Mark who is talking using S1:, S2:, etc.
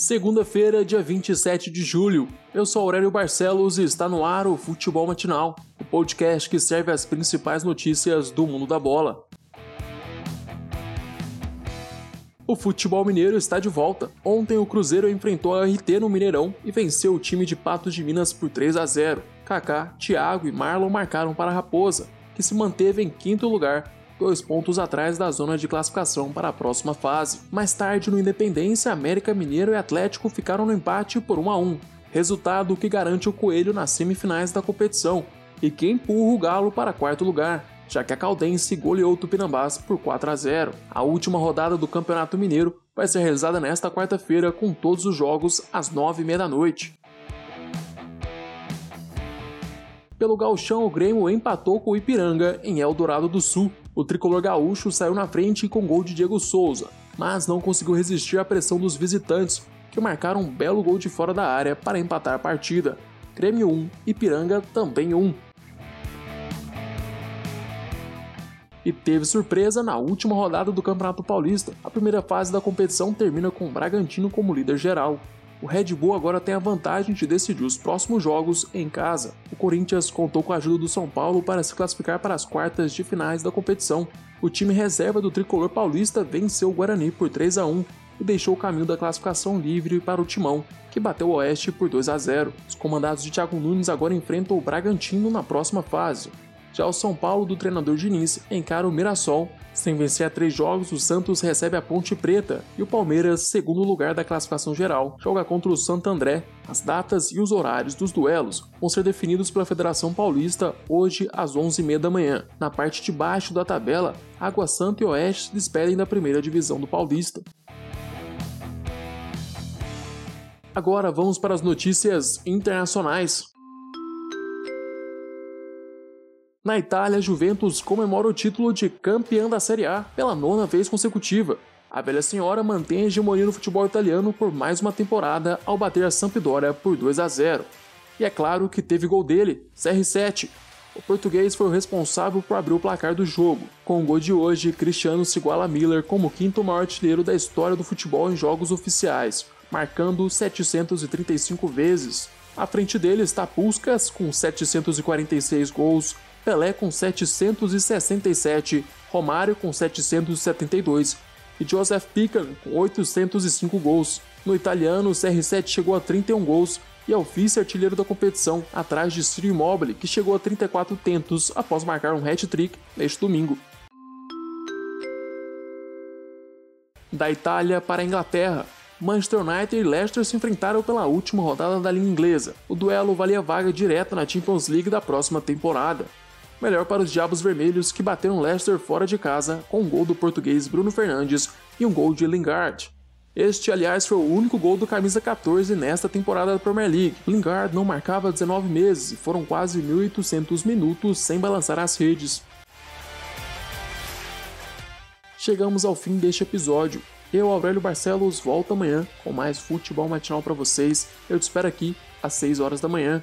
S1: Segunda-feira, dia 27 de julho. Eu sou Aurélio Barcelos e está no ar o Futebol Matinal, o podcast que serve as principais notícias do mundo da bola. O futebol mineiro está de volta. Ontem o Cruzeiro enfrentou a RT no Mineirão e venceu o time de Patos de Minas por 3 a 0. Kaká, Thiago e Marlon marcaram para a Raposa, que se manteve em quinto lugar dois pontos atrás da zona de classificação para a próxima fase. Mais tarde, no Independência, América Mineiro e Atlético ficaram no empate por 1 a 1, resultado que garante o Coelho nas semifinais da competição e que empurra o Galo para quarto lugar, já que a Caldense goleou o Tupinambás por 4 a 0. A última rodada do Campeonato Mineiro vai ser realizada nesta quarta-feira com todos os jogos às 9h30 da noite. Pelo gauchão, o Grêmio empatou com o Ipiranga em Eldorado do Sul. O tricolor gaúcho saiu na frente com gol de Diego Souza, mas não conseguiu resistir à pressão dos visitantes, que marcaram um belo gol de fora da área para empatar a partida. Grêmio 1, Ipiranga também 1. E teve surpresa na última rodada do Campeonato Paulista. A primeira fase da competição termina com o Bragantino como líder geral o Red Bull agora tem a vantagem de decidir os próximos jogos em casa. O Corinthians contou com a ajuda do São Paulo para se classificar para as quartas de finais da competição. O time reserva do tricolor paulista venceu o Guarani por 3 a 1 e deixou o caminho da classificação livre para o Timão, que bateu o Oeste por 2 a 0. Os comandados de Thiago Nunes agora enfrentam o Bragantino na próxima fase. Já o São Paulo do treinador Diniz encara o Mirassol. Sem vencer a três jogos, o Santos recebe a Ponte Preta e o Palmeiras, segundo lugar da classificação geral, joga contra o Santo André. As datas e os horários dos duelos vão ser definidos pela Federação Paulista hoje às 11h30 da manhã. Na parte de baixo da tabela, Água Santa e Oeste se despedem da primeira divisão do Paulista. Agora vamos para as notícias internacionais. Na Itália, Juventus comemora o título de campeã da Série A pela nona vez consecutiva. A velha senhora mantém a hegemonia no futebol italiano por mais uma temporada ao bater a Sampdoria por 2 a 0. E é claro que teve gol dele, CR7. O português foi o responsável por abrir o placar do jogo. Com o gol de hoje, Cristiano se iguala a Miller como o quinto maior artilheiro da história do futebol em jogos oficiais, marcando 735 vezes. À frente dele está Puskas com 746 gols, Pelé com 767, Romário com 772 e Joseph Pican com 805 gols. No italiano, o CR7 chegou a 31 gols e é o vice-artilheiro da competição, atrás de Ciro Immobile, que chegou a 34 tentos após marcar um hat-trick neste domingo. Da Itália para a Inglaterra, Manchester United e Leicester se enfrentaram pela última rodada da Liga Inglesa. O duelo valia vaga direta na Champions League da próxima temporada melhor para os Diabos Vermelhos que bateram Leicester fora de casa com um gol do português Bruno Fernandes e um gol de Lingard. Este, aliás, foi o único gol do camisa 14 nesta temporada da Premier League. Lingard não marcava 19 meses e foram quase 1.800 minutos sem balançar as redes. Chegamos ao fim deste episódio. Eu, Aurélio Barcelos, volto amanhã com mais futebol matinal para vocês. Eu te espero aqui às 6 horas da manhã.